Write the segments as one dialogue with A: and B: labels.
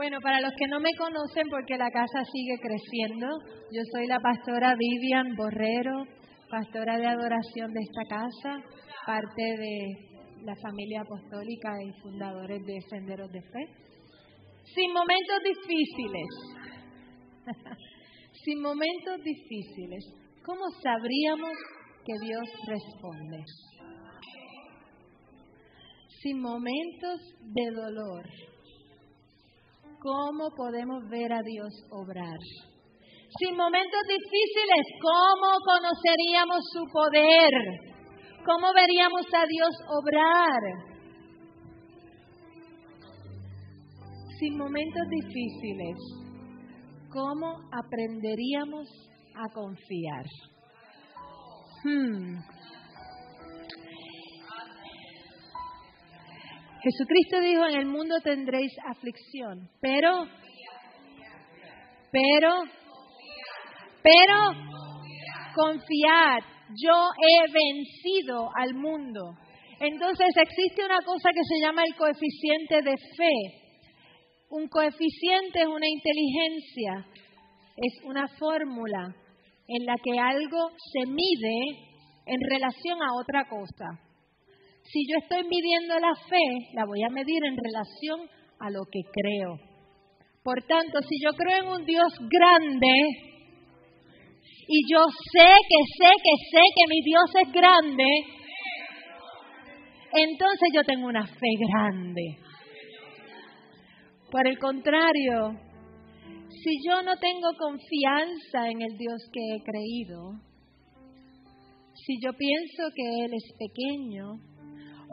A: Bueno, para los que no me conocen, porque la casa sigue creciendo, yo soy la pastora Vivian Borrero, pastora de adoración de esta casa, parte de la familia apostólica y fundadores de Senderos de Fe. Sin momentos difíciles, sin momentos difíciles, ¿cómo sabríamos que Dios responde? Sin momentos de dolor, ¿cómo podemos ver a Dios obrar? Sin momentos difíciles, ¿cómo conoceríamos su poder? ¿Cómo veríamos a Dios obrar? Sin momentos difíciles, ¿cómo aprenderíamos a confiar? Hmm. Jesucristo dijo, en el mundo tendréis aflicción, pero, pero, pero, confiad, yo he vencido al mundo. Entonces existe una cosa que se llama el coeficiente de fe. Un coeficiente es una inteligencia, es una fórmula en la que algo se mide en relación a otra cosa. Si yo estoy midiendo la fe, la voy a medir en relación a lo que creo. Por tanto, si yo creo en un Dios grande y yo sé que sé que sé que mi Dios es grande, entonces yo tengo una fe grande. Por el contrario, si yo no tengo confianza en el Dios que he creído, si yo pienso que Él es pequeño,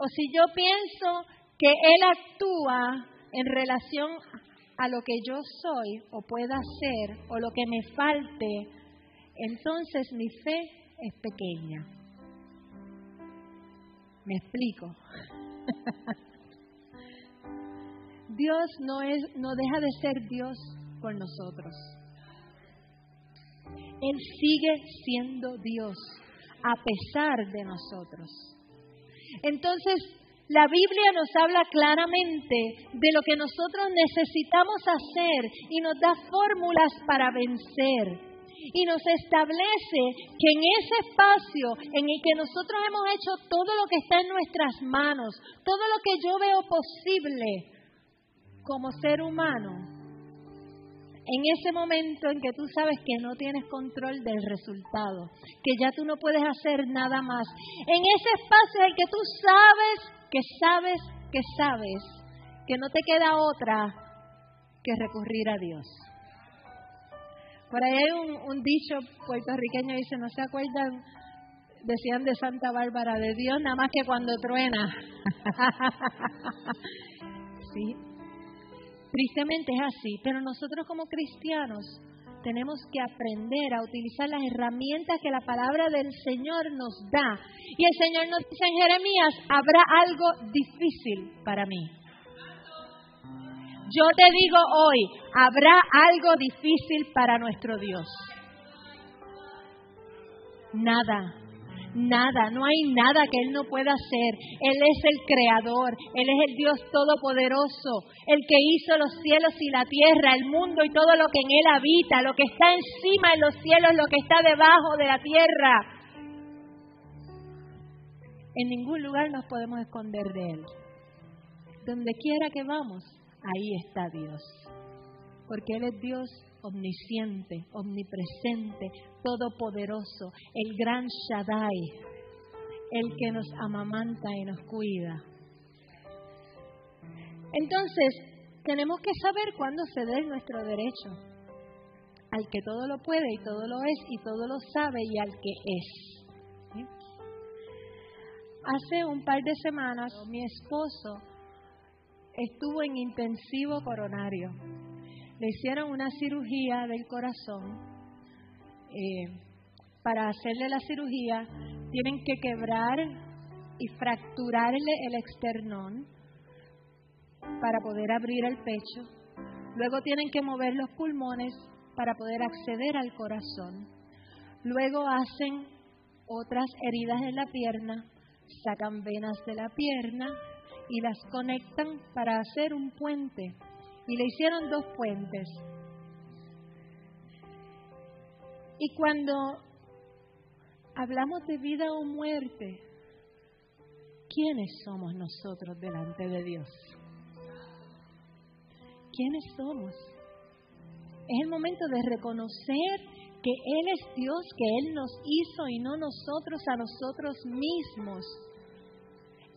A: o si yo pienso que Él actúa en relación a lo que yo soy o pueda ser o lo que me falte, entonces mi fe es pequeña. ¿Me explico? Dios no, es, no deja de ser Dios con nosotros. Él sigue siendo Dios a pesar de nosotros. Entonces, la Biblia nos habla claramente de lo que nosotros necesitamos hacer y nos da fórmulas para vencer. Y nos establece que en ese espacio en el que nosotros hemos hecho todo lo que está en nuestras manos, todo lo que yo veo posible como ser humano, en ese momento en que tú sabes que no tienes control del resultado, que ya tú no puedes hacer nada más, en ese espacio en que tú sabes, que sabes, que sabes, que no te queda otra que recurrir a Dios. Por ahí hay un, dicho puertorriqueño, dice, no se acuerdan, decían de Santa Bárbara, de Dios nada más que cuando truena. sí, Tristemente es así, pero nosotros como cristianos tenemos que aprender a utilizar las herramientas que la palabra del Señor nos da. Y el Señor nos dice en Jeremías, habrá algo difícil para mí. Yo te digo hoy, habrá algo difícil para nuestro Dios. Nada, nada, no hay nada que Él no pueda hacer. Él es el creador, Él es el Dios todopoderoso, el que hizo los cielos y la tierra, el mundo y todo lo que en Él habita, lo que está encima de los cielos, lo que está debajo de la tierra. En ningún lugar nos podemos esconder de Él. Donde quiera que vamos, ahí está Dios. Porque Él es Dios omnisciente, omnipresente, todopoderoso, el gran Shaddai, el que nos amamanta y nos cuida. Entonces, tenemos que saber cuándo ceder nuestro derecho al que todo lo puede y todo lo es y todo lo sabe y al que es. Hace un par de semanas mi esposo estuvo en intensivo coronario le hicieron una cirugía del corazón. Eh, para hacerle la cirugía tienen que quebrar y fracturarle el externón para poder abrir el pecho. Luego tienen que mover los pulmones para poder acceder al corazón. Luego hacen otras heridas en la pierna, sacan venas de la pierna y las conectan para hacer un puente y le hicieron dos puentes. Y cuando hablamos de vida o muerte, ¿quiénes somos nosotros delante de Dios? ¿Quiénes somos? Es el momento de reconocer que Él es Dios, que Él nos hizo y no nosotros a nosotros mismos.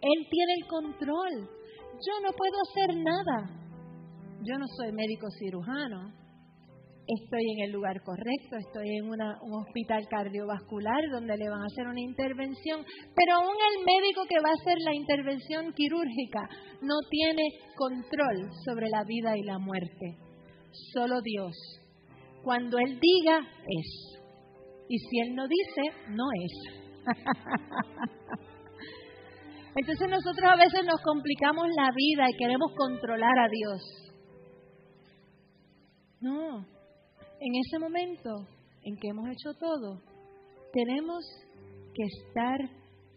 A: Él tiene el control. Yo no puedo hacer nada. Yo no soy médico cirujano. Estoy en el lugar correcto, estoy en un hospital cardiovascular donde le van a hacer una intervención, pero aún el médico que va a hacer la intervención quirúrgica no tiene control sobre la vida y la muerte. Solo Dios. Cuando Él diga, es. Y si Él no dice, no es. Entonces nosotros a veces nos complicamos la vida y queremos controlar a Dios. No, en ese momento en que hemos hecho todo, tenemos que estar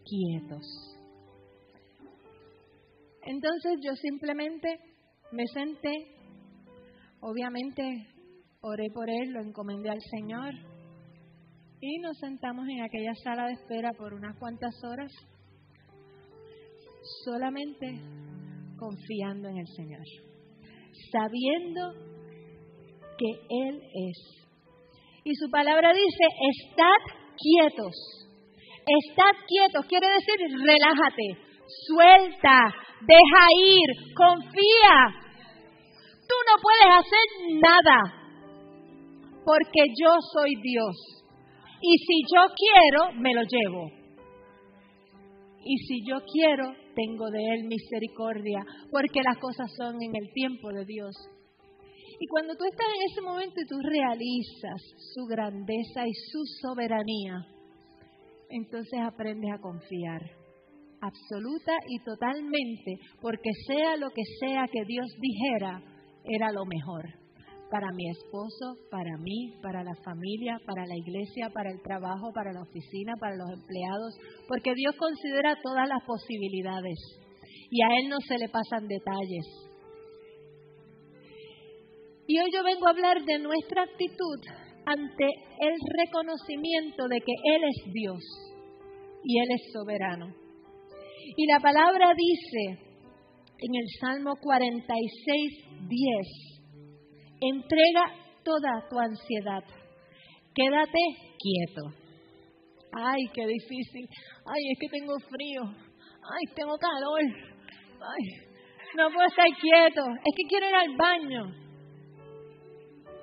A: quietos. Entonces yo simplemente me senté, obviamente oré por él, lo encomendé al Señor y nos sentamos en aquella sala de espera por unas cuantas horas solamente confiando en el Señor, sabiendo que Él es. Y su palabra dice, estad quietos, estad quietos, quiere decir relájate, suelta, deja ir, confía. Tú no puedes hacer nada, porque yo soy Dios. Y si yo quiero, me lo llevo. Y si yo quiero, tengo de Él misericordia, porque las cosas son en el tiempo de Dios. Y cuando tú estás en ese momento y tú realizas su grandeza y su soberanía, entonces aprendes a confiar absoluta y totalmente, porque sea lo que sea que Dios dijera, era lo mejor para mi esposo, para mí, para la familia, para la iglesia, para el trabajo, para la oficina, para los empleados, porque Dios considera todas las posibilidades y a Él no se le pasan detalles. Y hoy yo vengo a hablar de nuestra actitud ante el reconocimiento de que Él es Dios y Él es soberano. Y la palabra dice en el Salmo 46, 10, entrega toda tu ansiedad, quédate quieto. Ay, qué difícil. Ay, es que tengo frío. Ay, tengo calor. Ay, no puedo estar quieto. Es que quiero ir al baño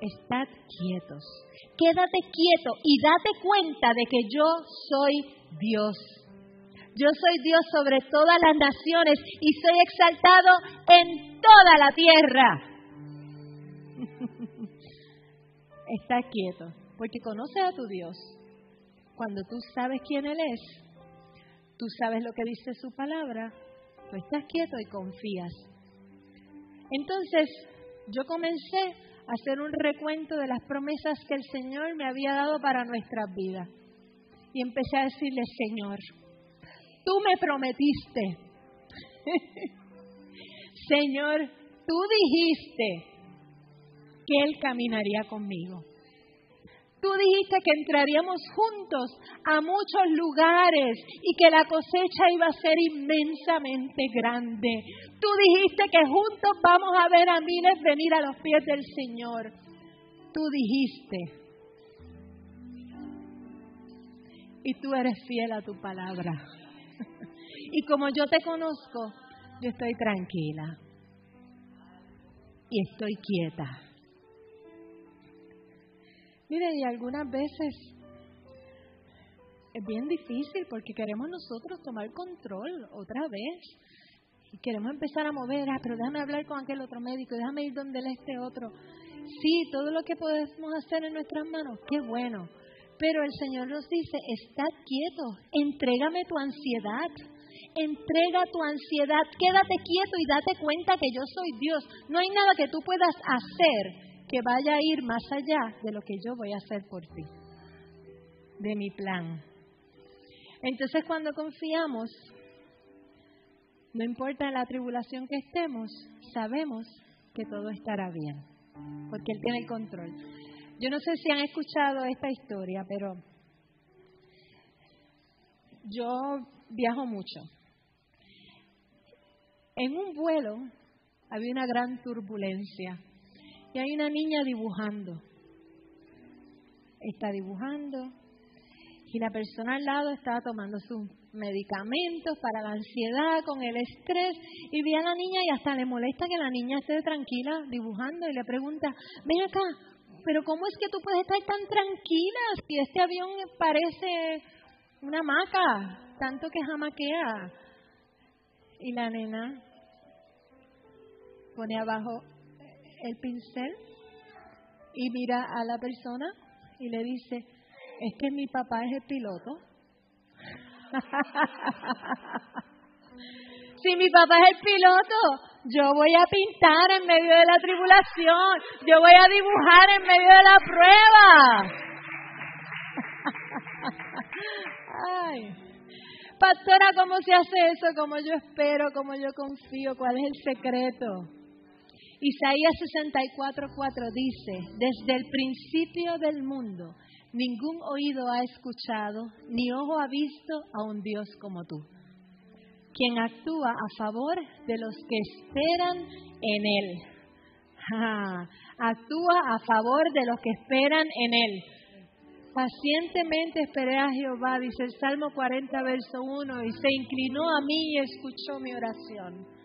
A: estad quietos. Quédate quieto y date cuenta de que yo soy Dios. Yo soy Dios sobre todas las naciones y soy exaltado en toda la tierra. Estás quieto, porque conoces a tu Dios. Cuando tú sabes quién Él es, tú sabes lo que dice su palabra, tú estás quieto y confías. Entonces, yo comencé hacer un recuento de las promesas que el Señor me había dado para nuestras vidas. Y empecé a decirle, Señor, tú me prometiste. Señor, tú dijiste que Él caminaría conmigo. Tú dijiste que entraríamos juntos a muchos lugares y que la cosecha iba a ser inmensamente grande. Tú dijiste que juntos vamos a ver a miles venir a los pies del Señor. Tú dijiste. Y tú eres fiel a tu palabra. y como yo te conozco, yo estoy tranquila. Y estoy quieta Mire, y algunas veces es bien difícil porque queremos nosotros tomar control otra vez. Y queremos empezar a mover, ah, pero déjame hablar con aquel otro médico, déjame ir donde este otro. Sí, todo lo que podemos hacer en nuestras manos, qué bueno. Pero el Señor nos dice, estad quieto, entrégame tu ansiedad, entrega tu ansiedad, quédate quieto y date cuenta que yo soy Dios. No hay nada que tú puedas hacer que vaya a ir más allá de lo que yo voy a hacer por ti, de mi plan. Entonces cuando confiamos, no importa la tribulación que estemos, sabemos que todo estará bien, porque Él tiene el control. Yo no sé si han escuchado esta historia, pero yo viajo mucho. En un vuelo había una gran turbulencia y hay una niña dibujando. Está dibujando y la persona al lado estaba tomando sus medicamentos para la ansiedad, con el estrés, y ve a la niña y hasta le molesta que la niña esté tranquila dibujando y le pregunta, ven acá, pero ¿cómo es que tú puedes estar tan tranquila si este avión parece una hamaca, tanto que jamaquea? Y la nena pone abajo el pincel y mira a la persona y le dice, es que mi papá es el piloto. si mi papá es el piloto, yo voy a pintar en medio de la tribulación, yo voy a dibujar en medio de la prueba. Pastora, ¿cómo se hace eso? ¿Cómo yo espero? ¿Cómo yo confío? ¿Cuál es el secreto? Isaías 64:4 dice, desde el principio del mundo, ningún oído ha escuchado, ni ojo ha visto a un Dios como tú, quien actúa a favor de los que esperan en Él. actúa a favor de los que esperan en Él. Pacientemente esperé a Jehová, dice el Salmo 40, verso 1, y se inclinó a mí y escuchó mi oración.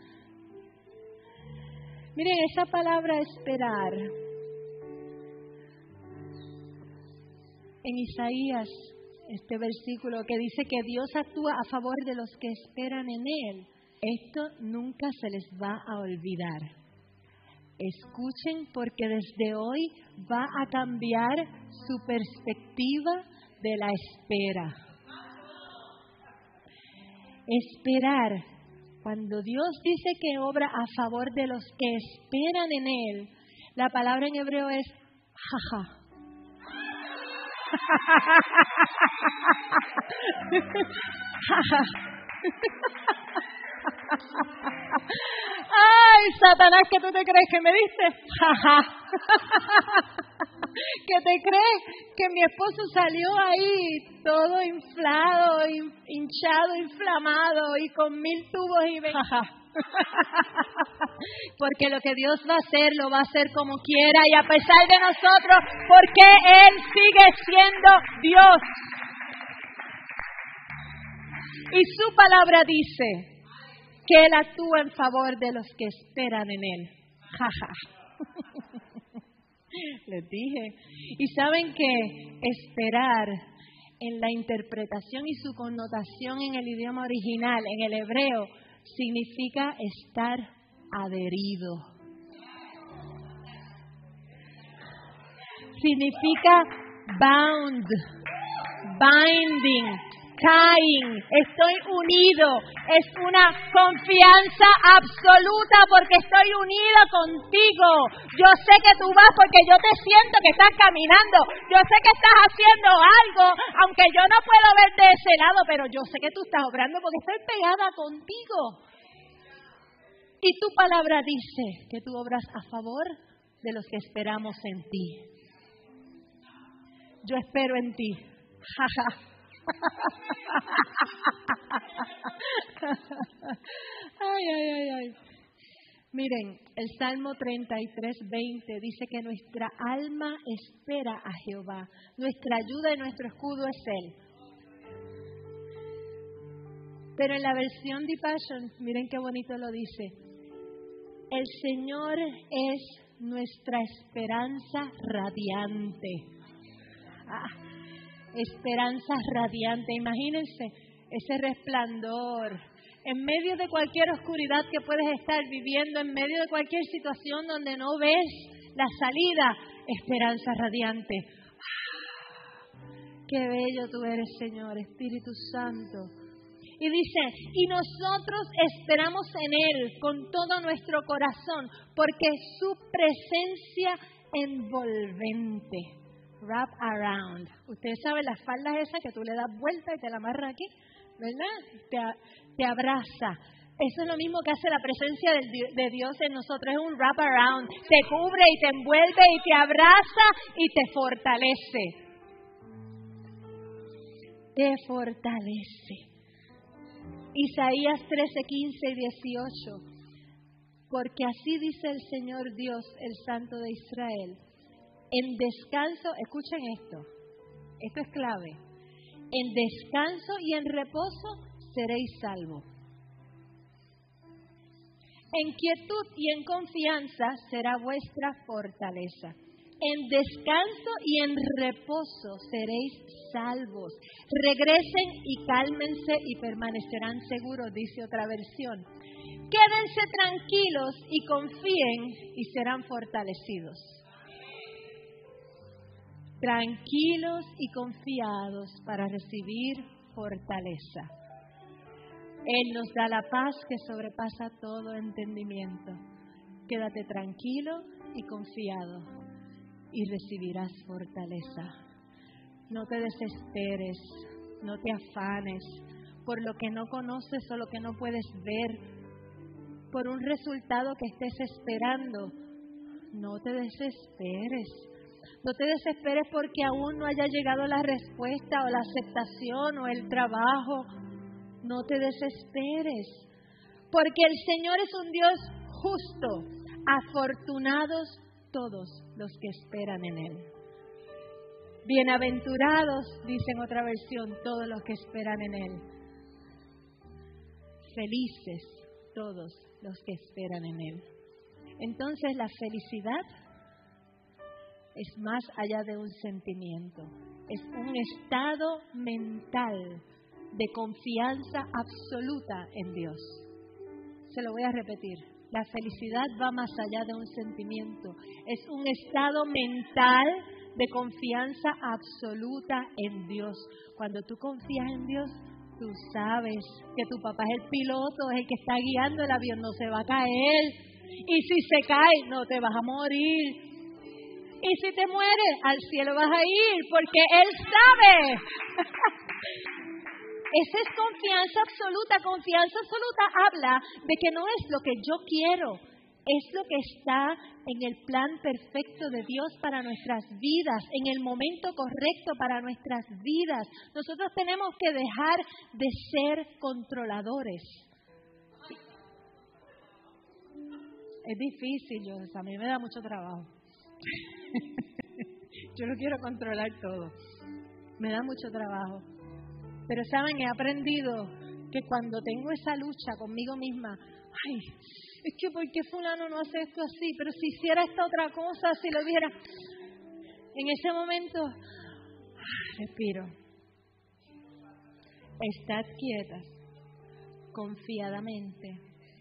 A: Miren, esa palabra esperar en Isaías, este versículo que dice que Dios actúa a favor de los que esperan en Él, esto nunca se les va a olvidar. Escuchen porque desde hoy va a cambiar su perspectiva de la espera. Esperar cuando Dios dice que obra a favor de los que esperan en Él, la palabra en hebreo es jaja. Ay, Satanás, ¿qué tú te crees que me diste? Jaja. Que te crees que mi esposo salió ahí todo inflado, hinchado, inflamado y con mil tubos y porque lo que Dios va a hacer lo va a hacer como quiera y a pesar de nosotros, porque Él sigue siendo Dios. Y su palabra dice que Él actúa en favor de los que esperan en Él. Jaja. Les dije. Y saben que esperar en la interpretación y su connotación en el idioma original, en el hebreo, significa estar adherido. Significa bound, binding, caen, estoy unido, es una confianza absoluta porque estoy unida contigo. Yo sé que tú vas porque yo te siento que estás caminando, yo sé que estás haciendo algo, aunque yo no puedo verte de ese lado, pero yo sé que tú estás obrando porque estoy pegada contigo. Y tu palabra dice que tú obras a favor de los que esperamos en ti. Yo espero en ti. Jaja ay, ay, ay, ay. Miren, el Salmo 33, 20 dice que nuestra alma espera a Jehová. Nuestra ayuda y nuestro escudo es Él. Pero en la versión de Passion, miren qué bonito lo dice. El Señor es nuestra esperanza radiante. Ah, esperanza radiante. Imagínense ese resplandor en medio de cualquier oscuridad que puedes estar viviendo, en medio de cualquier situación donde no ves la salida, esperanza radiante. Qué bello tú eres, Señor, Espíritu Santo. Y dice, y nosotros esperamos en Él con todo nuestro corazón, porque su presencia envolvente wrap around. Ustedes saben las faldas esas que tú le das vuelta y te la amarras aquí, ¿verdad? Te, te abraza, Eso es lo mismo que hace la presencia de Dios en nosotros, es un wrap around, te cubre y te envuelve y te abraza y te fortalece. Te fortalece. Isaías 13, 15 y 18. Porque así dice el Señor Dios, el Santo de Israel. En descanso, escuchen esto, esto es clave. En descanso y en reposo seréis salvos. En quietud y en confianza será vuestra fortaleza. En descanso y en reposo seréis salvos. Regresen y cálmense y permanecerán seguros, dice otra versión. Quédense tranquilos y confíen y serán fortalecidos. Tranquilos y confiados para recibir fortaleza. Él nos da la paz que sobrepasa todo entendimiento. Quédate tranquilo y confiado y recibirás fortaleza. No te desesperes, no te afanes por lo que no conoces o lo que no puedes ver por un resultado que estés esperando. No te desesperes. No te desesperes porque aún no haya llegado la respuesta o la aceptación o el trabajo. No te desesperes. Porque el Señor es un Dios justo. Afortunados todos los que esperan en Él. Bienaventurados, dice en otra versión, todos los que esperan en Él. Felices todos los que esperan en Él. Entonces la felicidad es más allá de un sentimiento, es un estado mental de confianza absoluta en Dios. Se lo voy a repetir. La felicidad va más allá de un sentimiento, es un estado mental de confianza absoluta en Dios. Cuando tú confías en Dios, Tú sabes que tu papá es el piloto, es el que está guiando el avión, no se va a caer. Y si se cae, no te vas a morir. Y si te mueres, al cielo vas a ir, porque Él sabe. Esa es confianza absoluta. Confianza absoluta habla de que no es lo que yo quiero, es lo que está en el plan perfecto de Dios para nuestras vidas, en el momento correcto para nuestras vidas. Nosotros tenemos que dejar de ser controladores. Es difícil, yo, a mí me da mucho trabajo. yo no quiero controlar todo. Me da mucho trabajo. Pero saben, he aprendido que cuando tengo esa lucha conmigo misma, ay, es que ¿por qué fulano no hace esto así? Pero si hiciera esta otra cosa, si lo dijera... En ese momento, respiro. Estad quietas, confiadamente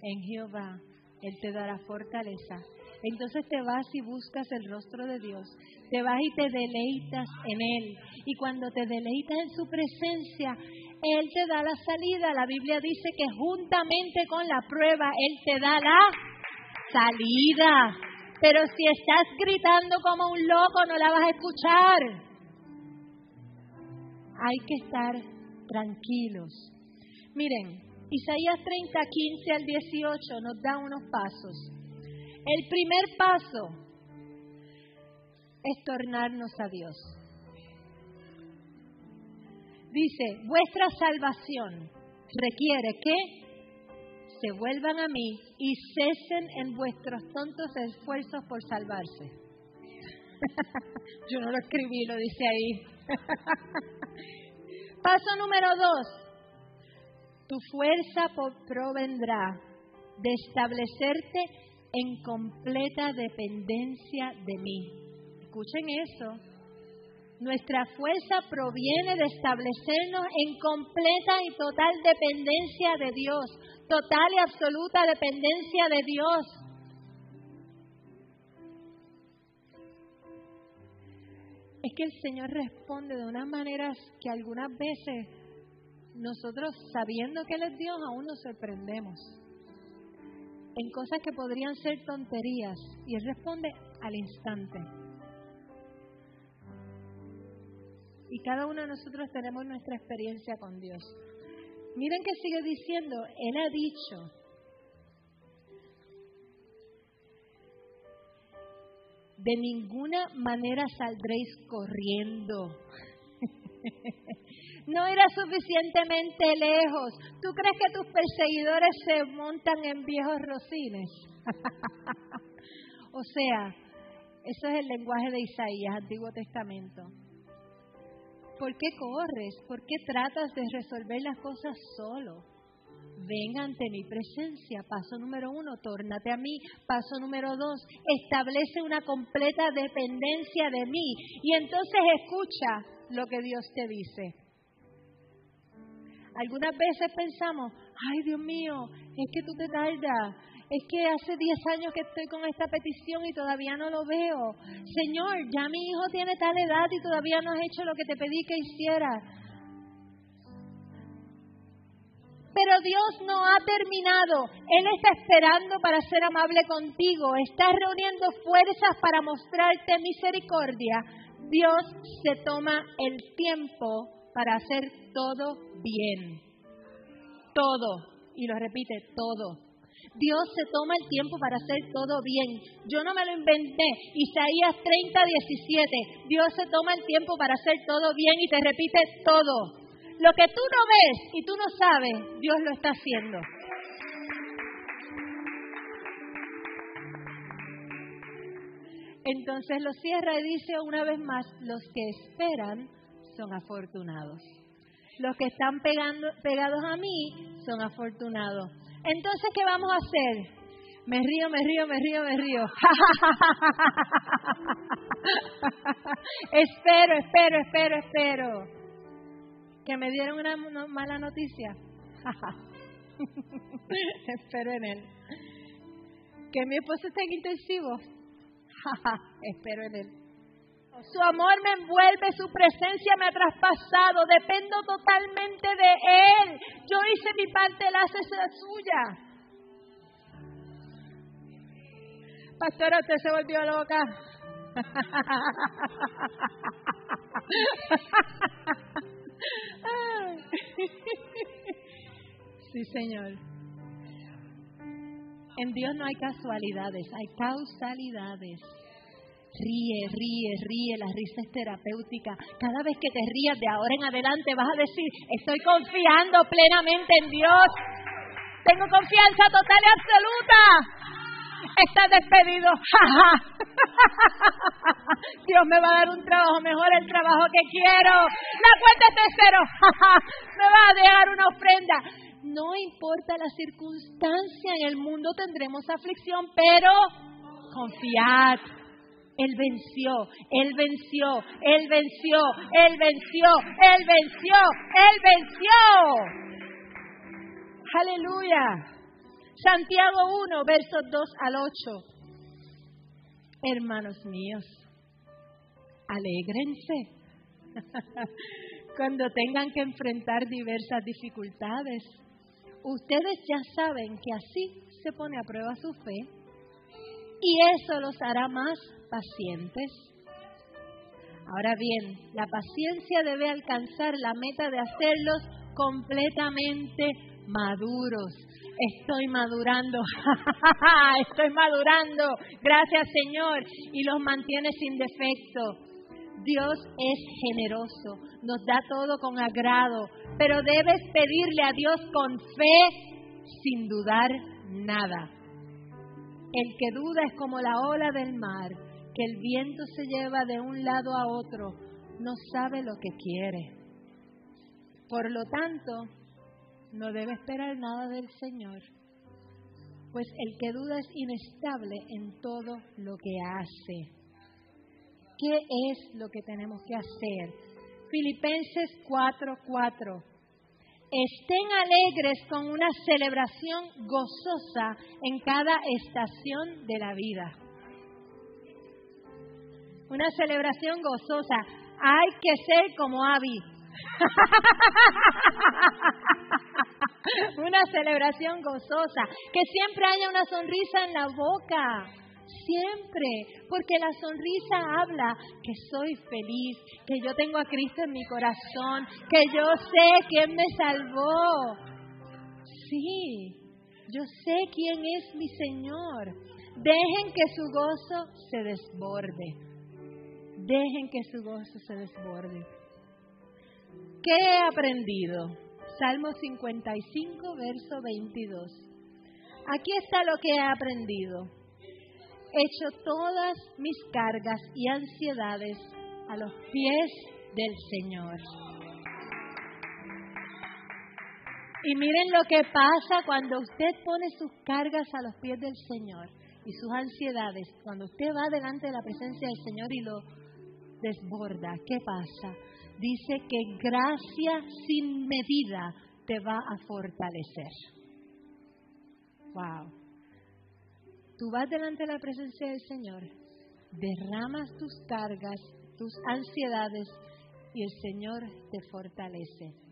A: en Jehová. Él te dará fortaleza. Entonces te vas y buscas el rostro de Dios. Te vas y te deleitas en Él. Y cuando te deleitas en su presencia, él te da la salida. La Biblia dice que juntamente con la prueba, Él te da la salida. Pero si estás gritando como un loco, no la vas a escuchar. Hay que estar tranquilos. Miren, Isaías 30, 15 al 18 nos da unos pasos. El primer paso es tornarnos a Dios. Dice, vuestra salvación requiere que se vuelvan a mí y cesen en vuestros tontos esfuerzos por salvarse. Yo no lo escribí, lo dice ahí. Paso número dos. Tu fuerza provendrá de establecerte en completa dependencia de mí. Escuchen eso. Nuestra fuerza proviene de establecernos en completa y total dependencia de Dios, total y absoluta dependencia de Dios. Es que el Señor responde de unas maneras que algunas veces nosotros, sabiendo que Él es Dios, aún nos sorprendemos en cosas que podrían ser tonterías y él responde al instante. Y cada uno de nosotros tenemos nuestra experiencia con Dios. Miren que sigue diciendo, Él ha dicho, de ninguna manera saldréis corriendo. no irás suficientemente lejos. ¿Tú crees que tus perseguidores se montan en viejos rocines? o sea, eso es el lenguaje de Isaías, Antiguo Testamento. ¿Por qué corres? ¿Por qué tratas de resolver las cosas solo? Ven ante mi presencia. Paso número uno, tórnate a mí. Paso número dos, establece una completa dependencia de mí. Y entonces escucha lo que Dios te dice. Algunas veces pensamos, ay Dios mío, es que tú te tardas, es que hace 10 años que estoy con esta petición y todavía no lo veo. Señor, ya mi hijo tiene tal edad y todavía no has hecho lo que te pedí que hiciera. Pero Dios no ha terminado. Él está esperando para ser amable contigo. Está reuniendo fuerzas para mostrarte misericordia. Dios se toma el tiempo para hacer todo bien. Todo. Y lo repite, todo. Dios se toma el tiempo para hacer todo bien. Yo no me lo inventé. Isaías 30, 17. Dios se toma el tiempo para hacer todo bien y te repite todo. Lo que tú no ves y tú no sabes, Dios lo está haciendo. Entonces lo cierra y dice una vez más, los que esperan son afortunados. Los que están pegando, pegados a mí son afortunados. Entonces, ¿qué vamos a hacer? Me río, me río, me río, me río. espero, espero, espero, espero. Que me dieron una mala noticia. espero en él. Que mi esposo está en intensivo. espero en él. Su amor me envuelve, su presencia me ha traspasado, dependo totalmente de Él. Yo hice mi parte, Él hace la suya. Pastora, usted se volvió loca. Sí, Señor. En Dios no hay casualidades, hay causalidades. Ríe, ríe, ríe, la risa es terapéutica. Cada vez que te rías de ahora en adelante vas a decir, estoy confiando plenamente en Dios. Tengo confianza total y absoluta. Estás despedido. Dios me va a dar un trabajo mejor, el trabajo que quiero. La cuenta es de cero. me va a dejar una ofrenda. No importa la circunstancia, en el mundo tendremos aflicción, pero confiad él venció, Él venció, Él venció, Él venció, Él venció, Él venció. Aleluya. Santiago 1, versos 2 al 8. Hermanos míos, alégrense cuando tengan que enfrentar diversas dificultades. Ustedes ya saben que así se pone a prueba su fe y eso los hará más pacientes. Ahora bien, la paciencia debe alcanzar la meta de hacerlos completamente maduros. Estoy madurando, estoy madurando, gracias Señor, y los mantiene sin defecto. Dios es generoso, nos da todo con agrado, pero debes pedirle a Dios con fe sin dudar nada. El que duda es como la ola del mar, que el viento se lleva de un lado a otro, no sabe lo que quiere. Por lo tanto, no debe esperar nada del Señor, pues el que duda es inestable en todo lo que hace. ¿Qué es lo que tenemos que hacer? Filipenses 4:4. Estén alegres con una celebración gozosa en cada estación de la vida. Una celebración gozosa. Hay que ser como Abby. una celebración gozosa. Que siempre haya una sonrisa en la boca. Siempre, porque la sonrisa habla que soy feliz, que yo tengo a Cristo en mi corazón, que yo sé quién me salvó. Sí, yo sé quién es mi Señor. Dejen que su gozo se desborde. Dejen que su gozo se desborde. ¿Qué he aprendido? Salmo 55, verso 22. Aquí está lo que he aprendido. He hecho todas mis cargas y ansiedades a los pies del Señor. Y miren lo que pasa cuando usted pone sus cargas a los pies del Señor y sus ansiedades. Cuando usted va delante de la presencia del Señor y lo desborda, ¿qué pasa? Dice que gracia sin medida te va a fortalecer. Wow. Tú vas delante de la presencia del Señor, derramas tus cargas, tus ansiedades y el Señor te fortalece